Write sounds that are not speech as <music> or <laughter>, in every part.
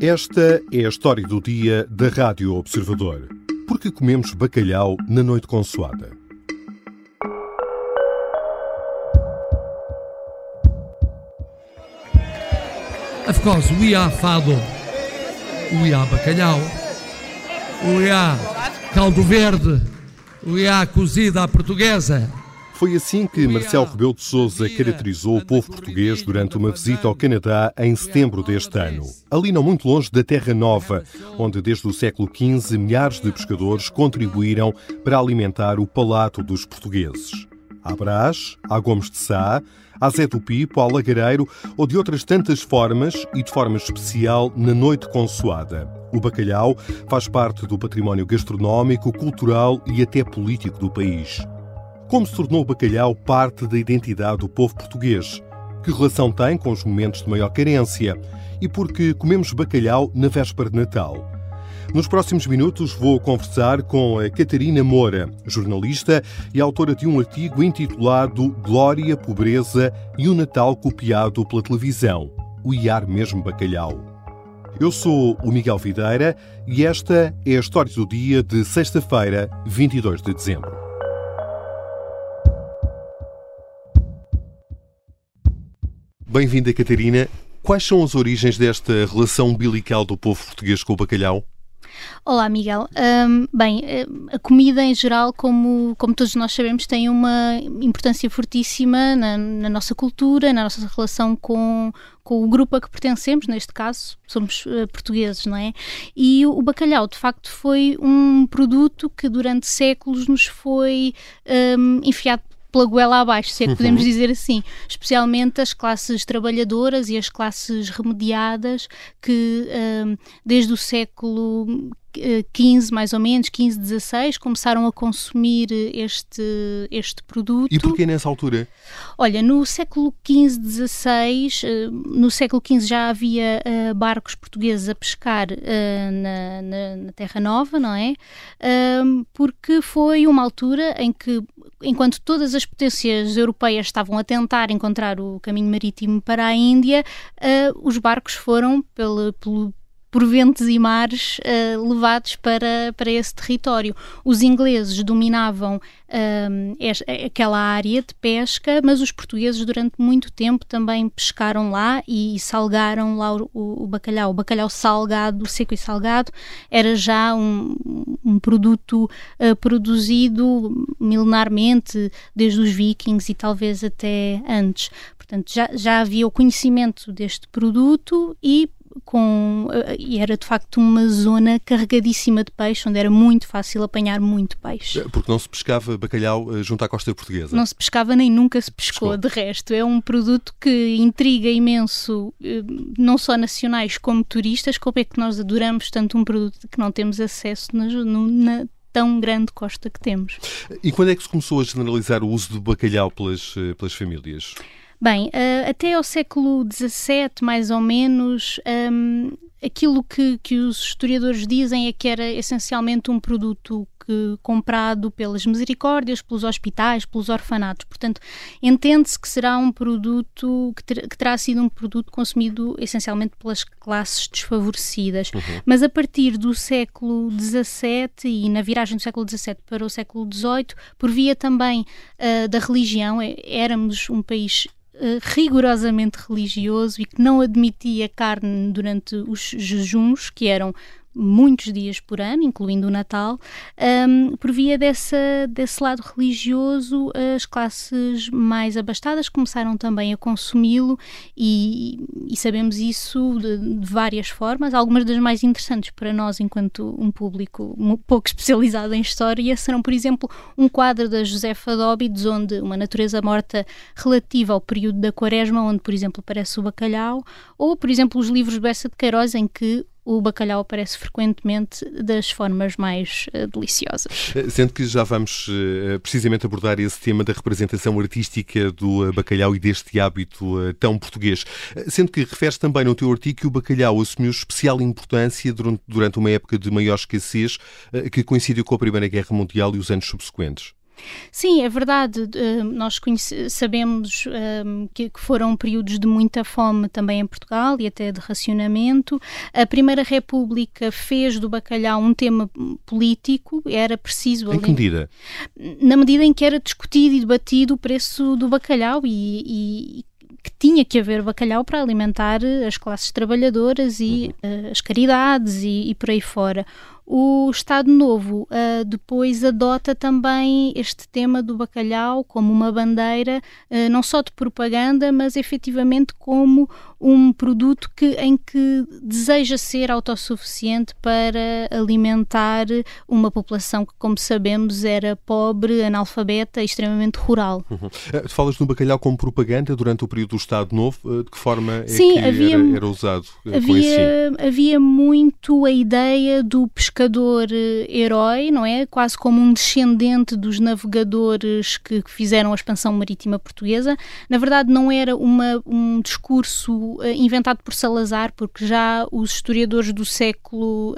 Esta é a história do dia da Rádio Observador. Porque comemos bacalhau na noite consoada. Of course, we are fado, we are bacalhau, we are caldo verde, we are cozida à portuguesa. Foi assim que Marcelo Rebelo de Sousa caracterizou o povo português durante uma visita ao Canadá em setembro deste ano. Ali não muito longe da Terra Nova, onde desde o século XV milhares de pescadores <laughs> contribuíram para alimentar o palato dos portugueses. À Brás, à Gomes de Sá, à Zé do Pipo, ao Lagareiro ou de outras tantas formas e de forma especial na noite consoada. O bacalhau faz parte do património gastronómico, cultural e até político do país. Como se tornou o bacalhau parte da identidade do povo português? Que relação tem com os momentos de maior carência? E por que comemos bacalhau na véspera de Natal? Nos próximos minutos vou conversar com a Catarina Moura, jornalista e autora de um artigo intitulado Glória, Pobreza e o Natal copiado pela televisão. O IAR mesmo bacalhau. Eu sou o Miguel Videira e esta é a história do dia de sexta-feira, 22 de dezembro. Bem-vinda, Catarina. Quais são as origens desta relação umbilical do povo português com o bacalhau? Olá, Miguel. Um, bem, a comida em geral, como, como todos nós sabemos, tem uma importância fortíssima na, na nossa cultura, na nossa relação com, com o grupo a que pertencemos, neste caso somos uh, portugueses, não é? E o, o, bacalhau, de facto, foi um produto que durante séculos nos foi um, enfiado pela goela abaixo, se é que podemos uhum. dizer assim, especialmente as classes trabalhadoras e as classes remediadas que um, desde o século 15, mais ou menos, 15, 16, começaram a consumir este, este produto. E porquê nessa altura? Olha, no século 15, 16, eh, no século 15 já havia uh, barcos portugueses a pescar na, na, na, Terra Nova, não é? Uh, porque foi uma altura em que, enquanto todas as potências europeias estavam a tentar encontrar o caminho marítimo para a Índia, os barcos foram pelo, pelo por ventos e mares uh, levados para, para esse território. Os ingleses dominavam uh, aquela área de pesca, mas os portugueses durante muito tempo também pescaram lá e, e salgaram lá o, o, bacalhau. O bacalhau salgado, seco e salgado, era já um, um produto uh, produzido milenarmente desde os vikings e talvez até antes. Portanto, já, já havia o conhecimento deste produto e com e era de facto uma zona carregadíssima de peixe, onde era muito fácil apanhar muito peixe. É, porque não se pescava bacalhau eh, junto à costa portuguesa. Não se pescava nem nunca se pescou, pescou. de resto. É um produto que intriga imenso, eh, não só nacionais como turistas, como é que nós adoramos tanto um produto que não temos acesso na, na tão grande costa que temos. E quando é que se começou a generalizar o uso do bacalhau pelas, eh, pelas famílias? Bem, uh, até ao século XVII, mais ou menos, um, aquilo que, que os historiadores dizem é que era essencialmente um produto que, comprado pelas misericórdias, pelos hospitais, pelos orfanatos. Portanto, entende-se que será um produto que, ter, que, terá sido um produto consumido essencialmente pelas classes desfavorecidas. Uhum. Mas a partir do século XVII e na viragem do século XVII para o século XVIII, por via também uh, da religião, é, éramos um país eh, rigorosamente religioso e que não admitia carne durante os jejuns, que eram muitos dias por ano, incluindo o Natal, um, por via dessa, desse lado religioso, as classes mais abastadas começaram também a consumi-lo e, e, sabemos isso de, de, várias formas. Algumas das mais interessantes para nós, enquanto um público pouco <laughs> especializado em história, serão, por exemplo, um quadro da Josefa Dóbides, onde uma natureza morta relativa ao período da quaresma, onde, por exemplo, aparece o bacalhau, ou, por exemplo, os livros Bessa de Queiroz, em que o bacalhau aparece frequentemente das formas mais uh, deliciosas. Eh, sendo que já vamos uh, precisamente abordar esse tema da representação artística do uh, bacalhau e deste hábito tão português. Sendo que referes também no teu artigo que o bacalhau assumiu especial importância durante, durante uma época de maior escassez que coincidiu com a Primeira Guerra Mundial e os anos subsequentes. Sim, é verdade. Nós sabemos que foram períodos de muita fome também em Portugal e até de racionamento. A Primeira República fez do bacalhau um tema político, era preciso. Em que medida? Na medida em que era discutido e debatido o preço do bacalhau e, e que tinha que haver bacalhau para alimentar as classes trabalhadoras e uhum. uh, as caridades e, e, por aí fora. O Estado Novo uh, depois adota também este tema do bacalhau como uma bandeira, uh, não só de propaganda, mas efetivamente como um produto que, em que deseja ser autossuficiente para alimentar uma população que, como sabemos, era pobre, analfabeta e extremamente rural. Uhum. Uh, falas no bacalhau como propaganda durante o período do Estado Novo. De que forma é Sim, que havia, era, era usado? Havia, havia muito a ideia do pescador pescador eh, herói, não é? Quase como um descendente dos navegadores que, fizeram a expansão marítima portuguesa. Na verdade, não era uma, um discurso uh, inventado por Salazar, porque já os historiadores do século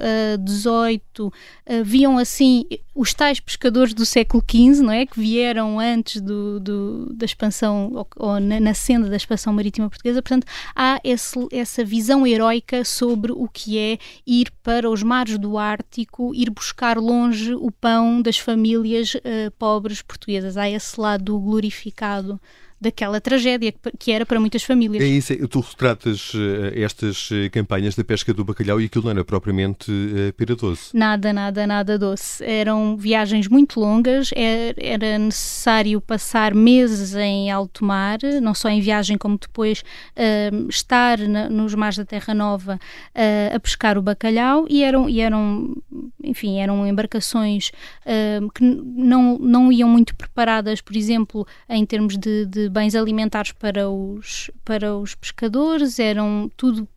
XVIII uh, uh, viam assim os tais pescadores do século XV, não é? Que vieram antes do, do da expansão, ou, ou na, na, senda da expansão marítima portuguesa. Portanto, há esse, essa visão heroica sobre o que é ir para os mares do Arte ir buscar longe o pão das famílias uh, pobres portuguesas. Há esse lado glorificado daquela tragédia que era para muitas famílias. É isso, tu retratas uh, estas uh, campanhas da pesca do bacalhau e aquilo não era propriamente uh, pera doce. Nada, nada, nada doce. Eram viagens muito longas, era, era necessário passar meses em alto mar, não só em viagem como depois estar na, nos mares da Terra Nova uh, a pescar o bacalhau e eram, e eram enfim, eram embarcações que não, não iam muito preparadas, por exemplo, em termos de, de bens alimentares para os, para os pescadores, eram tudo,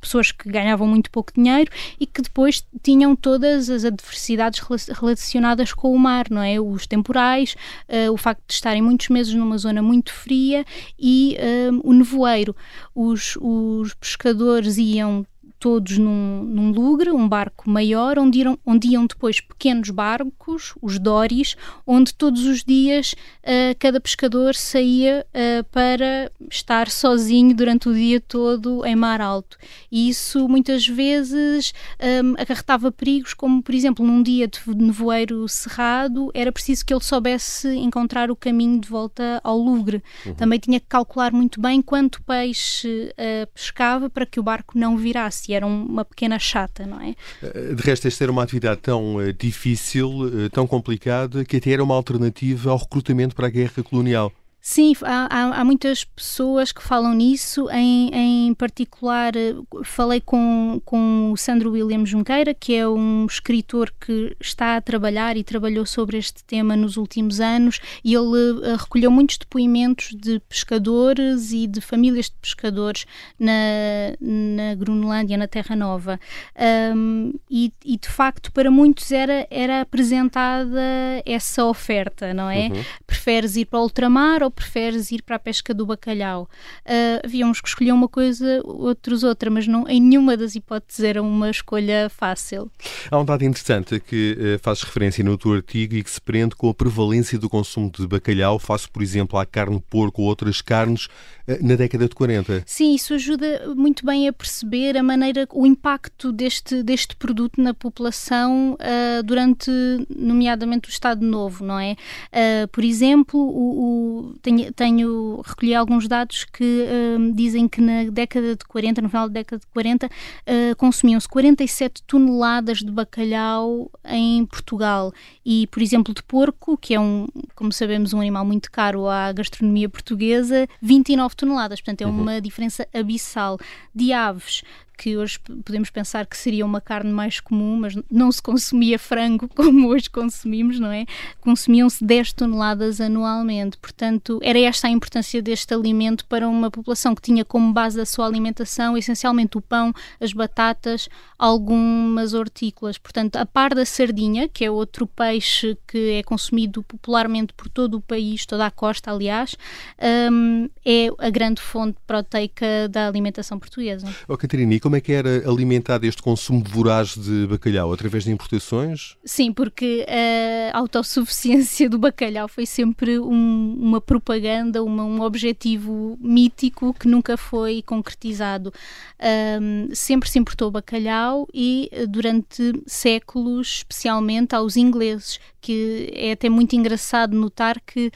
pessoas que ganhavam muito pouco dinheiro e que depois tinham todas as adversidades relacionadas com o mar, não é? Os temporais, uh, o facto de estarem muitos meses numa zona muito fria e uh, o nevoeiro. Os, os pescadores iam todos num, num lugre, um barco maior, onde, iam, onde iam depois pequenos barcos, os doris, onde todos os dias uh, cada pescador saía uh, para estar sozinho durante o dia todo em mar alto. E isso muitas vezes um, acarretava perigos, como por exemplo num dia de nevoeiro cerrado, era preciso que ele soubesse encontrar o caminho de volta ao lugre. Uhum. Também tinha que calcular muito bem quanto peixe uh, pescava para que o barco não virasse e era uma pequena chata, não é? Eh, de resto, esta era uma atividade tão uh, difícil, uh, tão complicada, que até era uma alternativa ao recrutamento para a guerra colonial. Sim, há, há, muitas pessoas que falam nisso, em, em particular eh, falei com, com o Sandro William Junqueira, que é um escritor que está a trabalhar e trabalhou sobre este tema nos últimos anos e ele uh, recolheu muitos depoimentos de pescadores e de famílias de pescadores na, na Groenlândia, na Terra Nova. Um, e, e, de facto para muitos era, era apresentada essa oferta, não é? Uhum. Preferes ir para o ultramar ou preferes ir para a pesca do bacalhau? Uh, havia uns que escolhiam uma coisa, outros outra, mas não, em nenhuma das hipóteses era uma escolha fácil. Há um dado interessante que uh, fazes referência no teu artigo e que se prende com a prevalência do consumo de bacalhau, face, por exemplo, à carne de porco ou outras carnes uh, na década de 40. Sim, isso ajuda muito bem a perceber a maneira, o impacto deste, deste produto na população uh, durante, nomeadamente, o Estado Novo, não é? por exemplo, o, o tenho, tenho recolhi alguns dados que uh, dizem que na década de 40, no final da década de 40, uh, consumiam-se 47 toneladas de bacalhau em Portugal. E, por exemplo, de porco, que é um, como sabemos, um animal muito caro à gastronomia portuguesa, 29 toneladas. Portanto, é uhum. uma diferença abissal. De aves, que hoje podemos pensar que seria uma carne mais comum, mas não se consumia frango como hoje consumimos, não é? Consumiam-se 10 toneladas anualmente. Portanto, era esta a importância deste alimento para uma população que tinha como base da sua alimentação essencialmente o pão, as batatas, algumas hortícolas. Portanto, a par da sardinha, que é outro peixe que é consumido popularmente por todo o país, toda a costa, aliás, um, é a grande fonte proteica da alimentação portuguesa. Oh, Catarina, como é que era alimentado este consumo voraz de bacalhau? Através de importações? Sim, porque a autossuficiência do bacalhau foi sempre um, uma propaganda, uma, um objetivo mítico que nunca foi concretizado. Um, sempre se importou bacalhau e durante séculos, especialmente aos ingleses, que é até muito engraçado notar que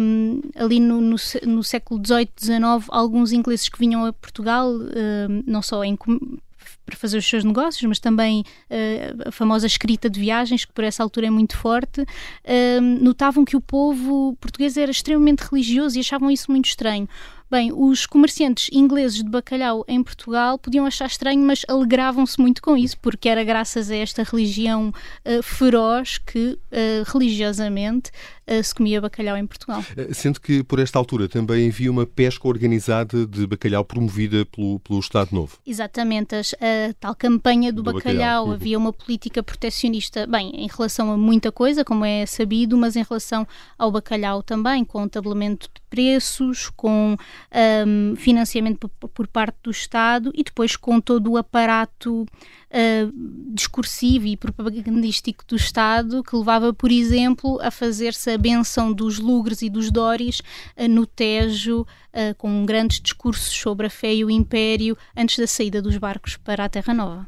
um, ali no, no, no, século XVIII, XIX, alguns ingleses que vinham a Portugal, um, não só em, para fazer os seus negócios, mas também uh, a famosa escrita de viagens, que por essa altura é muito forte, notavam que o povo português era extremamente religioso e achavam isso muito estranho. Bem, os comerciantes ingleses de bacalhau em Portugal podiam achar estranho, mas alegravam-se muito com isso, porque era graças a esta religião uh, feroz que, uh, religiosamente, se comia bacalhau em Portugal. Sendo que, por esta altura, também havia uma pesca organizada de bacalhau promovida pelo, pelo Estado Novo. Exatamente, a tal campanha do, do bacalhau. bacalhau. Uhum. Havia uma política protecionista, bem, em relação a muita coisa, como é sabido, mas em relação ao bacalhau também, com tabelamento de preços, com um, financiamento por, por, parte do Estado e depois com todo o aparato uh, discursivo e propagandístico do Estado que levava, por exemplo, a fazer-se a benção dos lugres e dos dóris uh, no Tejo, uh, com grandes discursos sobre a fé e o império antes da saída dos barcos para a Terra Nova.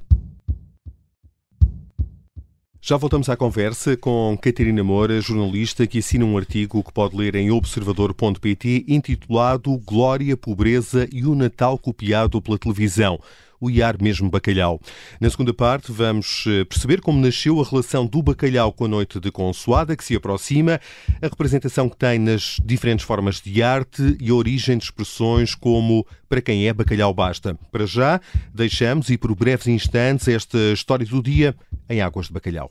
Já voltamos à conversa com Catarina Moura, jornalista que assina um artigo que pode ler em observador.pt intitulado Glória, Pobreza e o Natal copiado pela televisão o IAR mesmo bacalhau. Na segunda parte, vamos eh, perceber como nasceu a relação do bacalhau com a noite de consoada que se aproxima, a representação que tem nas diferentes formas de arte e a origem de expressões como para quem é bacalhau basta. Para já, deixamos e por breves instantes esta história do dia em Águas de Bacalhau.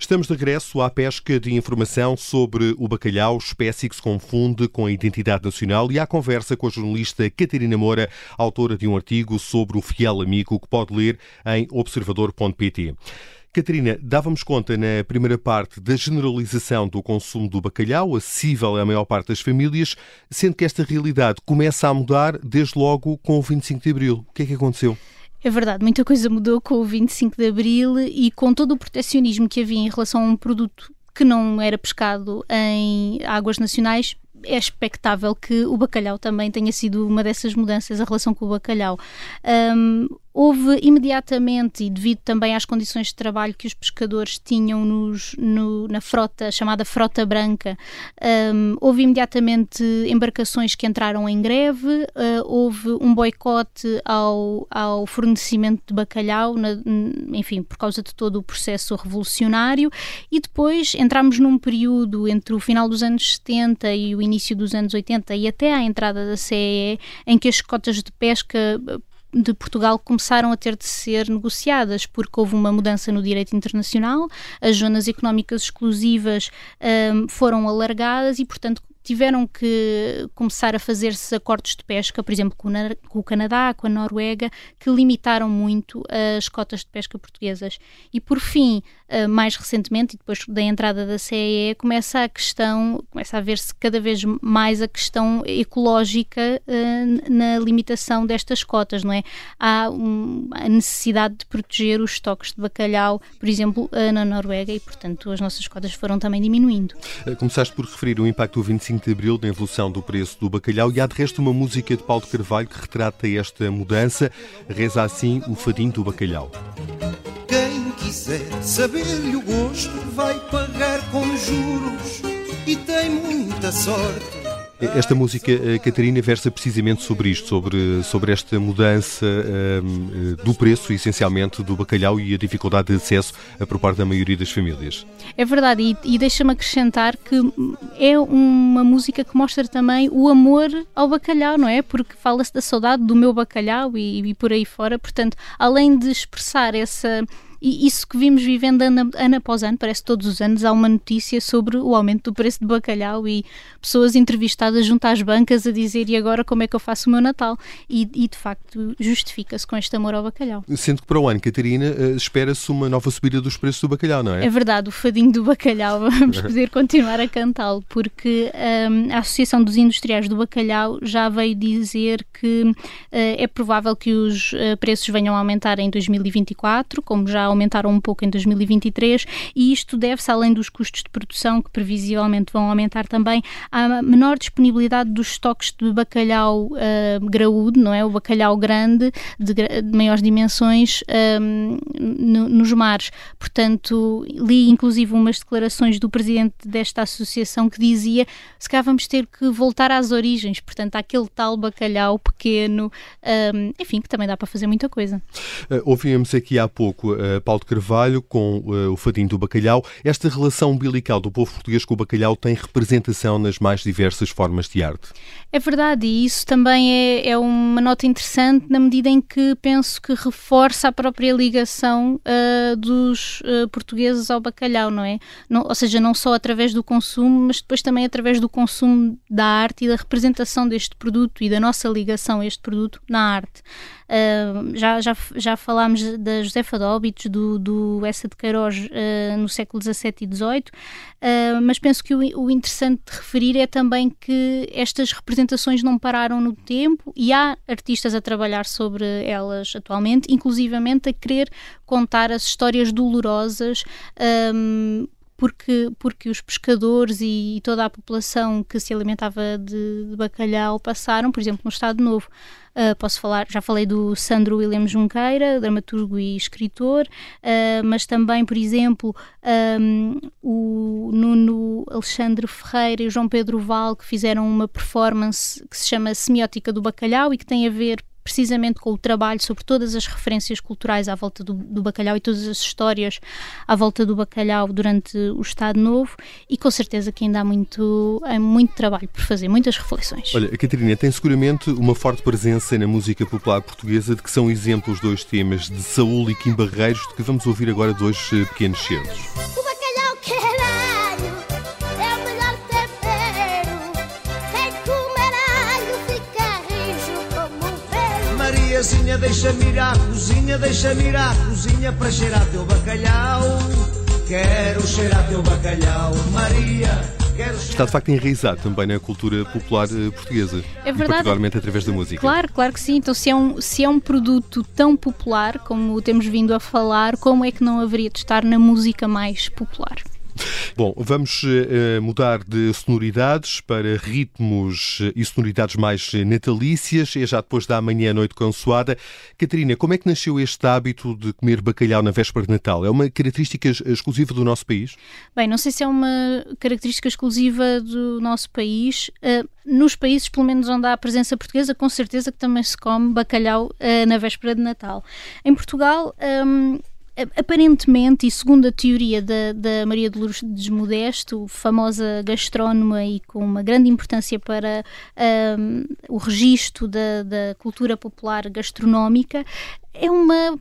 Estamos de regresso à pesca de informação sobre o bacalhau, espécie que se confunde com a identidade nacional, e à conversa com a jornalista Catarina Moura, autora de um artigo sobre o fiel amigo que pode ler em observador.pt. Catarina, dávamos conta na primeira parte da generalização do consumo do bacalhau, acessível à maior parte das famílias, sendo que esta realidade começa a mudar desde logo com o 25 de Abril. O que é que aconteceu? É verdade, muita coisa mudou com o 25 de Abril e com todo o protecionismo que havia em relação a um produto que não era pescado em águas nacionais, é expectável que o bacalhau também tenha sido uma dessas mudanças, a relação com o bacalhau. Um, houve imediatamente, e devido também às condições de trabalho que os pescadores tinham nos, no, na frota, chamada frota branca, um, houve imediatamente embarcações que entraram em greve, uh, houve um boicote ao, ao fornecimento de bacalhau, na, enfim, por causa de todo o processo revolucionário, e depois entramos num período entre o final dos anos 70 e o início dos anos 80 e até à entrada da CEE, em que as cotas de pesca de Portugal começaram a ter de ser negociadas, porque houve uma mudança no direito internacional, as zonas económicas exclusivas um, foram alargadas e, portanto, tiveram que começar a fazer-se acordos de pesca, por exemplo, com o Canadá, com a Noruega, que limitaram muito as cotas de pesca portuguesas. E por fim, eh, mais recentemente, e depois da entrada da CEE, começa a questão, começa a ver-se cada vez mais a questão ecológica eh, na limitação destas cotas, não é? Há a necessidade de proteger os estoques de bacalhau, por exemplo, eh, na Noruega, e portanto as nossas cotas foram também diminuindo. Começaste por referir o impacto do 25 25 de Abril na evolução do preço do bacalhau e há de resto uma música de Paulo de Carvalho que retrata esta mudança. Reza assim o fadinho do bacalhau. Quiser saber-lhe o gosto, vai pagar com juros e tem muita sorte. Esta música, eh, Catarina, versa precisamente sobre isto, sobre, sobre esta mudança um, eh, do preço, essencialmente, do bacalhau e a dificuldade de acesso por parte da maioria das famílias. É verdade, e, e deixa-me acrescentar que é uma música que mostra também o amor ao bacalhau, não é? Porque fala-se da saudade do meu bacalhau e, e por aí fora, portanto, além de expressar essa e isso que vimos vivendo ano, ano após ano, parece que todos os anos há uma notícia sobre o aumento do preço de bacalhau e pessoas entrevistadas junto às bancas a dizer e agora como é que eu faço o meu Natal? E, e de facto justifica-se com este amor ao bacalhau. Sendo que para o ano, Catarina, eh, espera-se uma nova subida dos preços do bacalhau, não é? É verdade, o fadinho do bacalhau, <laughs> vamos poder continuar a cantá-lo, porque um, a Associação dos Industriais do Bacalhau já veio dizer que uh, é provável que os uh, preços venham a aumentar em 2024, como já aumentaram um pouco em 2023 e isto deve-se, além dos custos de produção, que previsivelmente vão aumentar também, à menor disponibilidade dos estoques de bacalhau uh, graúdo, não é? O bacalhau grande, de, de maiores dimensões, um, no, nos mares. Portanto, li inclusive umas declarações do presidente desta associação que dizia se calhar vamos ter que voltar às origens, portanto, aquele tal bacalhau pequeno, um, enfim, que também dá para fazer muita coisa. Uh, ouvimos aqui há pouco uh, Paulo de Carvalho com uh, o fadinho do bacalhau. Esta relação umbilical do povo português com o bacalhau tem representação nas mais diversas formas de arte. É verdade, e isso também é, é uma nota interessante na medida em que penso que reforça a própria ligação uh, dos uh, portugueses ao bacalhau, não é? Não, ou seja, não só através do consumo, mas depois também através do consumo da arte e da representação deste produto e da nossa ligação a este produto na arte. Uh, já, já, já falámos da Josefa de Óbitos, do, do Essa de Queiroz uh, no século XVII e XVIII, uh, mas penso que o, o, interessante de referir é também que estas representações não pararam no tempo e há artistas a trabalhar sobre elas atualmente, inclusivamente a querer contar as histórias dolorosas. Um, porque, porque os pescadores e toda a população que se alimentava de, de bacalhau passaram, por exemplo, no Estado Novo. Uh, posso falar, já falei do Sandro William Junqueira, dramaturgo e escritor, uh, mas também, por exemplo, um, o Nuno Alexandre Ferreira e o João Pedro Val, que fizeram uma performance que se chama Semiótica do Bacalhau e que tem a ver precisamente com o trabalho sobre todas as referências culturais à volta do, do, bacalhau e todas as histórias à volta do bacalhau durante o Estado Novo e com certeza que ainda há muito, há muito trabalho por fazer, muitas reflexões. Olha, a Catarina tem seguramente uma forte presença na música popular portuguesa de que são exemplos dois temas de Saúl e Kim Barreiros de que vamos ouvir agora dois eh, pequenos certos. Mariazinha, deixa-me ir à cozinha, deixa-me ir à cozinha para cheirar teu bacalhau. Quero cheirar teu bacalhau, Maria. Está de facto enraizado também na cultura popular eh, portuguesa. É verdade. particularmente através da música. Claro, claro que sim. Então, se é, um, se é um produto tão popular como temos vindo a falar, como é que não haveria de estar na música mais popular? Bom, vamos uh, mudar de sonoridades para ritmos eh, e sonoridades mais natalícias. É já depois da manhã-noite consoada. Catarina, como é que nasceu este hábito de comer bacalhau na véspera de Natal? É uma característica exclusiva do nosso país? Bem, não sei se é uma característica exclusiva do nosso país. Nos países, pelo menos onde há a presença portuguesa, com certeza que também se come bacalhau na véspera de Natal. Em Portugal, um, aparentemente, e segundo a teoria da, da Maria de Lourdes famosa gastrónoma e com uma grande importância para um, o registro da, da cultura popular gastronómica, é uma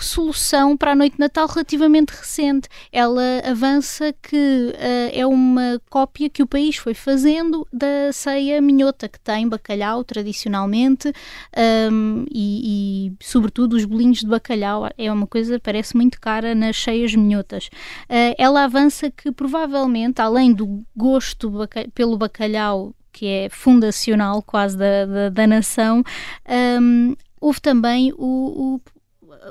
solução para a noite de Natal relativamente recente. Ela avança que uh, é uma cópia que o país foi fazendo da ceia minhota, que tem bacalhau tradicionalmente um, e, e, sobretudo, os bolinhos de bacalhau. É uma coisa parece muito cara nas cheias minhotas. Uh, ela avança que provavelmente, além do gosto pelo bacalhau que é fundacional quase da, da, da nação, um, houve também o, o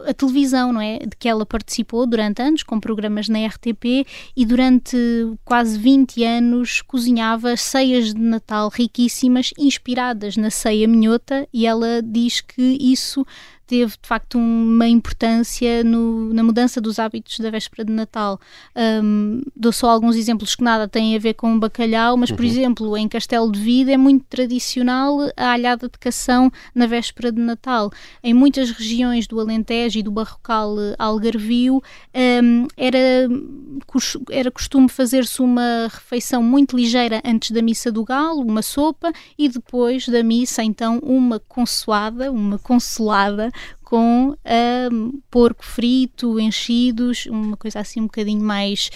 a televisão, não é? De que ela participou durante anos com programas na RTP e durante quase 20 anos cozinhava ceias de Natal riquíssimas, inspiradas na ceia minhota, e ela diz que isso teve de facto uma importância no, na mudança dos hábitos da véspera de Natal. Um, dou só alguns exemplos que nada têm a ver com o bacalhau, mas, por uhum. exemplo, em Castelo de Vida é muito tradicional a alhada de cação na véspera de Natal. Em muitas regiões do Alentejo e do Barrocal eh, Algarvio um, era, era costume fazer-se uma refeição muito ligeira antes da missa do galo, uma sopa, e depois da missa, então, uma consoada, uma consolada com um, porco frito, enchidos, uma coisa assim um bocadinho mais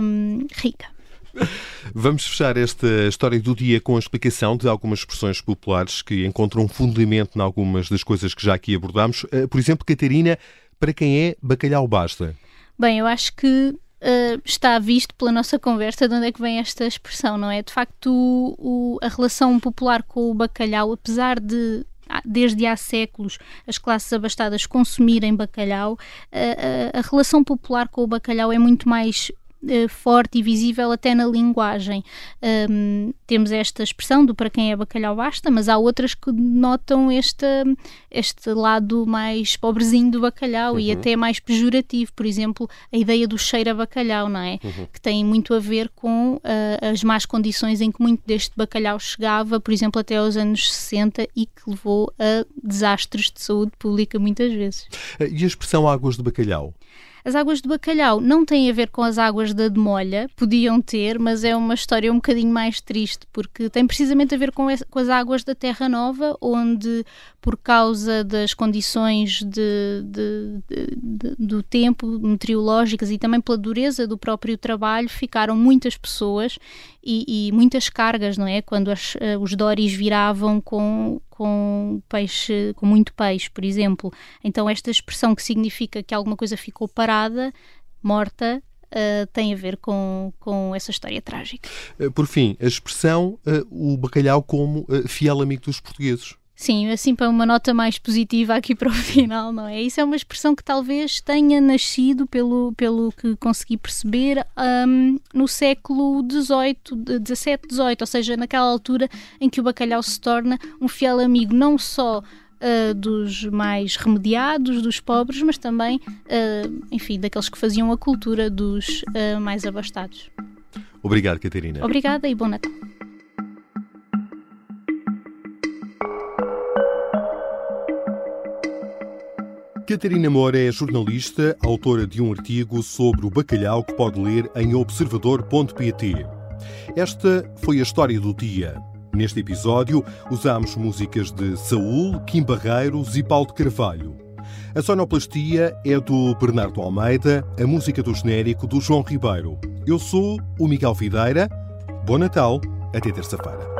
um, rica. Vamos fechar esta história do dia com a explicação de algumas expressões populares que encontram fundamento em algumas das coisas que já aqui abordámos. Eh, por exemplo, Catarina, para quem é bacalhau basta? Bem, eu acho que Uh, está visto pela nossa conversa de onde é que vem esta expressão, não é? De facto, o, o, a relação popular com o bacalhau, apesar de desde há séculos as classes abastadas consumirem bacalhau, a, a, a relação popular com o bacalhau é muito mais eh, forte e visível até na linguagem. Um, temos esta expressão do para quem é bacalhau basta, mas há outras que notam este, este lado mais pobrezinho do bacalhau uhum. e até mais pejorativo. Por exemplo, a ideia do cheiro a bacalhau, não é? Uhum. Que tem muito a ver com uh, as más condições em que muito deste bacalhau chegava, por exemplo, até aos anos 60 e que levou a desastres de saúde pública muitas vezes. E a expressão águas de bacalhau? As águas de bacalhau não têm a ver com as águas da demolha, podiam ter, mas é uma história um bocadinho mais triste, porque tem precisamente a ver com, com as águas da Terra Nova, onde, por causa das condições de, de, de, do tempo meteorológicas e também pela dureza do próprio trabalho, ficaram muitas pessoas e, e muitas cargas, não é? Quando as, uh, os doris viravam com, com peixe, com muito peixe, por exemplo. Então esta expressão que significa que alguma coisa ficou parada, morta, Uh, tem a ver com, com essa história trágica. Eh, por fim, a expressão uh, o bacalhau como uh, fiel amigo dos portugueses. Sim, assim para uma nota mais positiva aqui para o <laughs> final, não é? Isso é uma expressão que talvez tenha nascido, pelo, pelo que consegui perceber, um, no século XVIII, XVII, XVIII, ou seja, naquela altura em que o bacalhau se torna um fiel amigo não só uh, dos mais remediados, dos pobres, mas também, uh, enfim, daqueles que faziam a cultura dos uh, mais abastados. Obrigado, Catarina. Obrigada e bom Natal. Catarina Moura é jornalista, autora de um artigo sobre o bacalhau que pode ler em observador.pt. Esta foi a história do dia. Neste episódio, usamos músicas de Saúl, Kim Barreiros e Paulo de Carvalho. A sonoplastia é do Bernardo Almeida, a música do genérico do João Ribeiro. Eu sou o Miguel Videira. Bom Natal, até terça-feira.